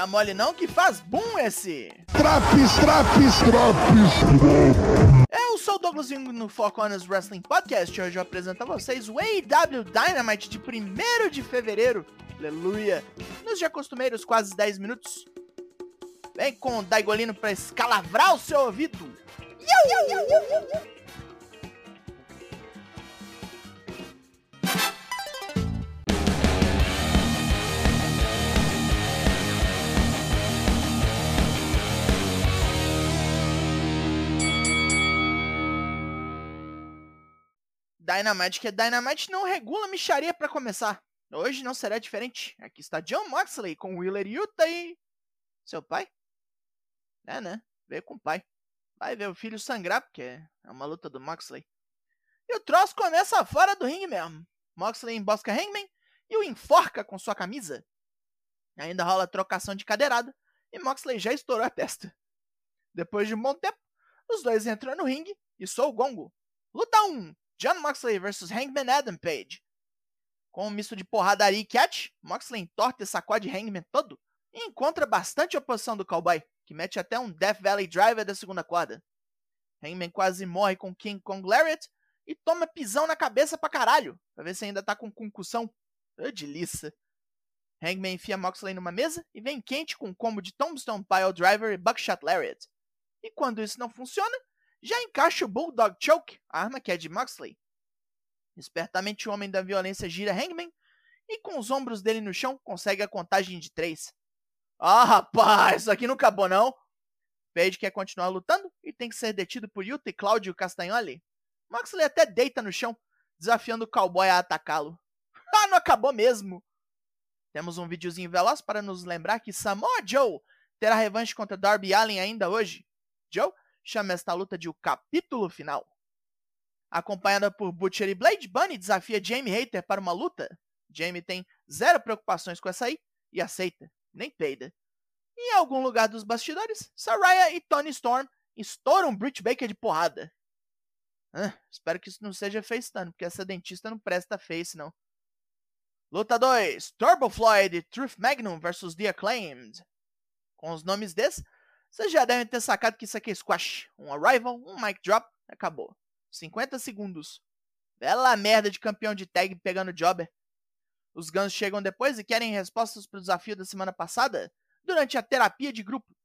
Dá mole não que faz boom esse. Traps, traps, traps. Eu sou o Douglas Vingo no Four Corners Wrestling Podcast e hoje eu apresento a vocês o AEW Dynamite de 1 de fevereiro. Aleluia! Nos já costumeiros quase 10 minutos. Vem com o Daigolino pra escalavrar o seu ouvido. Iu, iu, iu, Dynamite, que Dynamite não regula micharia para começar. Hoje não será diferente. Aqui está John Moxley com Willer Yuta e. Seu pai? É, né? Veio com o pai. Vai ver o filho sangrar, porque é uma luta do Moxley. E o troço começa fora do ringue mesmo. Moxley embosca Hangman e o enforca com sua camisa. Ainda rola trocação de cadeirada e Moxley já estourou a testa. Depois de um bom tempo, os dois entram no ringue e sou o gongo. Luta 1. John Moxley vs Hangman Adam Page. Com um misto de porradaria e catch, Moxley entorta e sacode Hangman todo e encontra bastante oposição do cowboy, que mete até um Death Valley Driver da segunda corda. Hangman quase morre com King Kong Lariat e toma pisão na cabeça pra caralho, pra ver se ainda tá com concussão. Oh, delícia. Hangman enfia Moxley numa mesa e vem quente com um combo de Tombstone Pile Driver e Buckshot Lariat. E quando isso não funciona, já encaixa o Bulldog Choke, a arma que é de Moxley. Espertamente o homem da violência gira Hangman e com os ombros dele no chão consegue a contagem de três. Ah, rapaz, isso aqui não acabou não. Page quer continuar lutando e tem que ser detido por Yuta e Claudio Castagnoli. Moxley até deita no chão, desafiando o cowboy a atacá-lo. Ah, não acabou mesmo! Temos um videozinho veloz para nos lembrar que Samoa Joe terá revanche contra Darby Allin ainda hoje. Joe chama esta luta de o capítulo final. Acompanhada por Butcher e Blade, Bunny desafia Jamie Hater para uma luta. Jamie tem zero preocupações com essa aí e aceita, nem peida. Em algum lugar dos bastidores, Saraya e Tony Storm estouram Britt Baker de porrada. Ah, espero que isso não seja FaceTime, porque essa dentista não presta face, não. Luta 2: Turbo Floyd e Truth Magnum vs The Acclaimed. Com os nomes desses, vocês já devem ter sacado que isso aqui é squash. Um arrival, um mic drop, acabou. 50 segundos. Bela merda de campeão de tag pegando jobber. Os Guns chegam depois e querem respostas para o desafio da semana passada durante a terapia de grupo.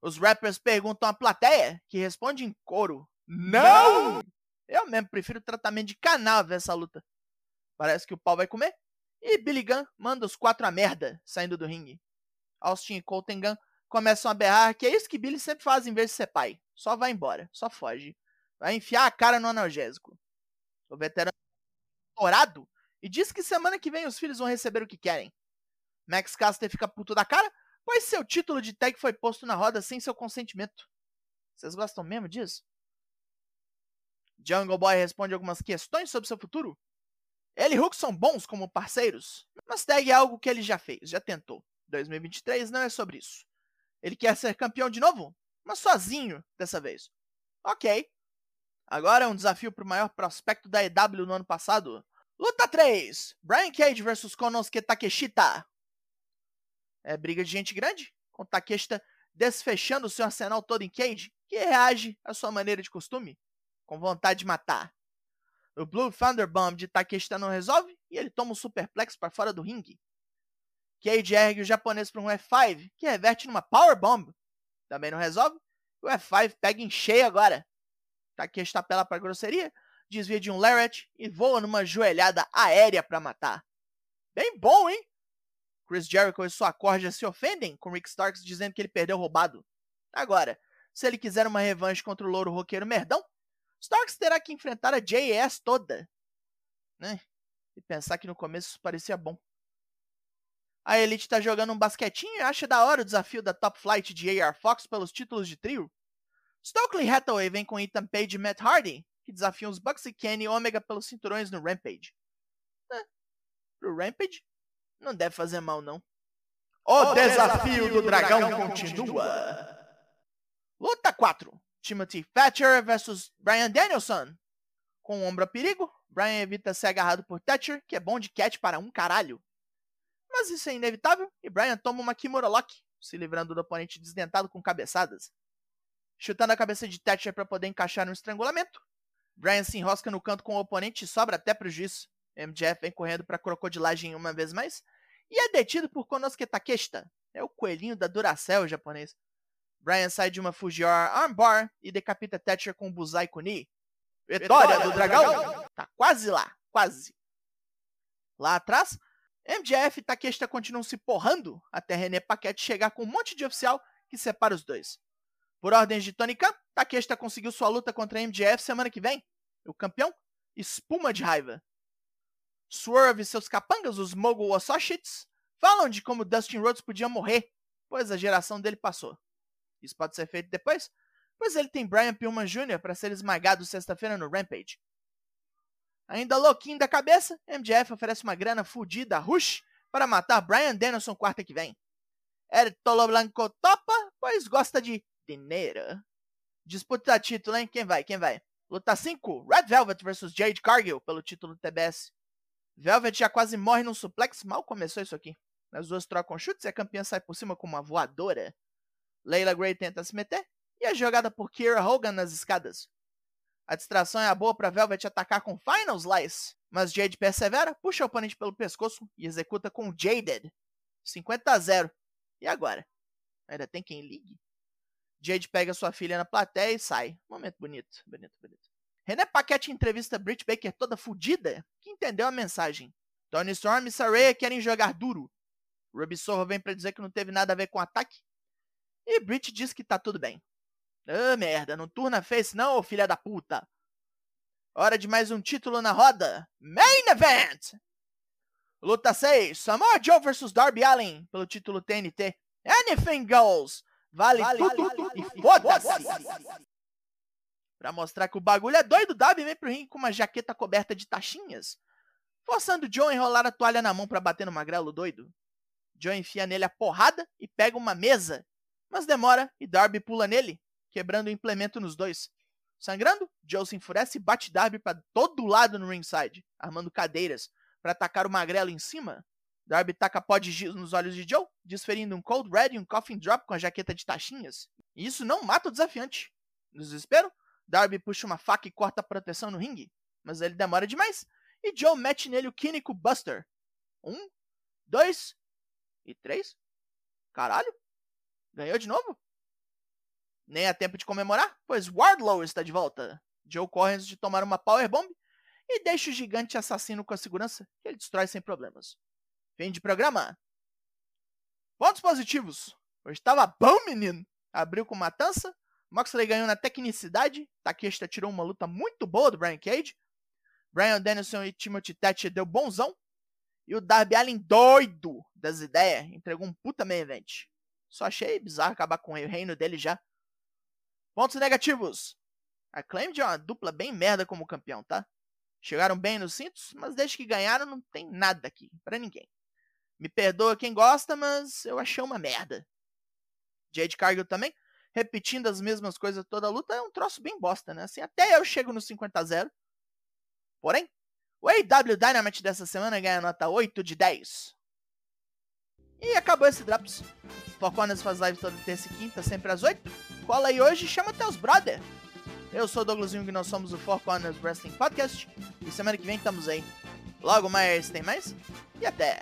Os rappers perguntam à plateia, que responde em coro: Não! Eu mesmo prefiro tratamento de canal essa luta. Parece que o pau vai comer. E Billy Gunn manda os quatro a merda, saindo do ringue. Austin e Colton Gunn começam a berrar que é isso que Billy sempre faz em vez de ser pai. Só vai embora, só foge. Vai enfiar a cara no analgésico. O veterano dourado e diz que semana que vem os filhos vão receber o que querem. Max Caster fica puto da cara, pois seu título de tag foi posto na roda sem seu consentimento. Vocês gostam mesmo disso? Jungle Boy responde algumas questões sobre seu futuro. Ele e Hulk são bons como parceiros, mas tag é algo que ele já fez, já tentou. 2023 não é sobre isso. Ele quer ser campeão de novo, mas sozinho dessa vez. Ok. Agora é um desafio para o maior prospecto da EW no ano passado. Luta 3: Brian Cage vs Konosuke Takeshita. É briga de gente grande, com Takeshita desfechando seu arsenal todo em Cage, que reage à sua maneira de costume, com vontade de matar. O Blue Thunder Bomb de Takeshita não resolve e ele toma um superplex para fora do ringue. Cage ergue o japonês para um F5, que reverte numa Power Bomb. Também não resolve. O F5 pega em cheio agora. Takeshi tapela para grosseria, desvia de um Lariat e voa numa joelhada aérea para matar. Bem bom, hein? Chris Jericho e sua corja se ofendem com Rick Starks dizendo que ele perdeu roubado. Agora, se ele quiser uma revanche contra o louro roqueiro merdão, Starks terá que enfrentar a JS toda. Né? E pensar que no começo isso parecia bom. A Elite tá jogando um basquetinho e acha da hora o desafio da Top Flight de AR Fox pelos títulos de trio. Stokely Hathaway vem com Ethan Page e Matt Hardy, que desafiam os Bucks e Kenny e Omega pelos cinturões no Rampage. É, pro Rampage? Não deve fazer mal, não. O desafio do dragão continua. Luta 4. Timothy Thatcher versus Brian Danielson. Com o ombro a perigo, Brian evita ser agarrado por Thatcher, que é bom de catch para um caralho. Mas isso é inevitável e Brian toma uma Kimura Lock, se livrando do oponente desdentado com cabeçadas. Chutando a cabeça de Thatcher para poder encaixar no estrangulamento, Brian se enrosca no canto com o oponente e sobra até prejuízo. MJF vem correndo para crocodilagem uma vez mais e é detido por Konosuke Takeshita. É o coelhinho da Duracell japonês. Brian sai de uma Fujiwara Armbar e decapita Thatcher com um Buzai Kuni. Vitória do dragão! Tá quase lá, quase. Lá atrás, MJF e Takeshita continuam se porrando até René Paquette chegar com um monte de oficial que separa os dois. Por ordens de Tony Khan, Takeshita conseguiu sua luta contra MJF semana que vem. O campeão espuma de raiva. Swerve e seus capangas, os Mogul Associates, falam de como Dustin Rhodes podia morrer, pois a geração dele passou. Isso pode ser feito depois, pois ele tem Brian Pillman Jr. para ser esmagado sexta-feira no Rampage. Ainda louquinho da cabeça, MJF oferece uma grana fodida a Rush para matar Brian Danielson quarta que vem. El Tolo Blanco topa, pois gosta de dinheiro. Disputa título, hein? Quem vai? Quem vai? Luta 5, Red Velvet vs Jade Cargill pelo título do TBS. Velvet já quase morre num suplex, mal começou isso aqui. As duas trocam chutes e a campeã sai por cima com uma voadora. Layla Gray tenta se meter e é jogada por Kira Hogan nas escadas. A distração é a boa para Velvet atacar com Final Slice, mas Jade persevera, puxa o oponente pelo pescoço e executa com Jaded. 50 a 0. E agora? Ainda tem quem ligue? Jade pega sua filha na plateia e sai. Momento bonito, bonito, bonito. René Paquette entrevista Britt Baker toda fodida, que entendeu a mensagem. Tony Storm e Saraya querem jogar duro. Ruby Sorro vem para dizer que não teve nada a ver com o ataque. E Britt diz que tá tudo bem. Ah, merda, não turna face não, filha da puta. Hora de mais um título na roda. Main Event! Luta 6, Samoa Joe vs Darby Allin pelo título TNT. Anything goes! Vale, vale tudo, tudo e foda-se! Pra mostrar que o bagulho é doido, Darby vem pro ringue com uma jaqueta coberta de taxinhas, forçando Joe a enrolar a toalha na mão para bater no magrelo doido. Joe enfia nele a porrada e pega uma mesa, mas demora e Darby pula nele, quebrando o implemento nos dois. Sangrando, Joe se enfurece e bate Darby para todo lado no ringside, armando cadeiras para atacar o magrelo em cima. Darby taca pó de giz nos olhos de Joe, desferindo um Cold Red e um Coffin Drop com a jaqueta de taxinhas. E isso não mata o desafiante. No desespero, Darby puxa uma faca e corta a proteção no ringue, mas ele demora demais e Joe mete nele o Quínico Buster. Um, dois e três. Caralho! Ganhou de novo? Nem há tempo de comemorar, pois Wardlow está de volta. Joe corre antes de tomar uma powerbomb e deixa o gigante assassino com a segurança que ele destrói sem problemas. Fim de programa. Pontos positivos. Hoje estava bom, menino. Abriu com matança. Moxley ganhou na tecnicidade. Takeshita tirou uma luta muito boa do Brian Cage. Brian Danielson e Timothy Thatcher deu bonzão. E o Darby Allin doido das ideias entregou um puta main event. Só achei bizarro acabar com o reino dele já. Pontos negativos. A Claimed é uma dupla bem merda como campeão, tá? Chegaram bem nos cintos, mas desde que ganharam não tem nada aqui, para ninguém. Me perdoa quem gosta, mas eu achei uma merda. Jade Cargill também, repetindo as mesmas coisas toda a luta, é um troço bem bosta, né? Assim, até eu chego no 50 a 0. Porém, o AW Dynamite dessa semana ganha nota 8 de 10. E acabou esse Drops. Four Corners faz live toda terça e quinta, sempre às 8. Cola aí hoje chama teus brother. Eu sou o Douglasinho e nós somos o Four Corners Wrestling Podcast. E semana que vem estamos aí. Logo mais tem mais. E até!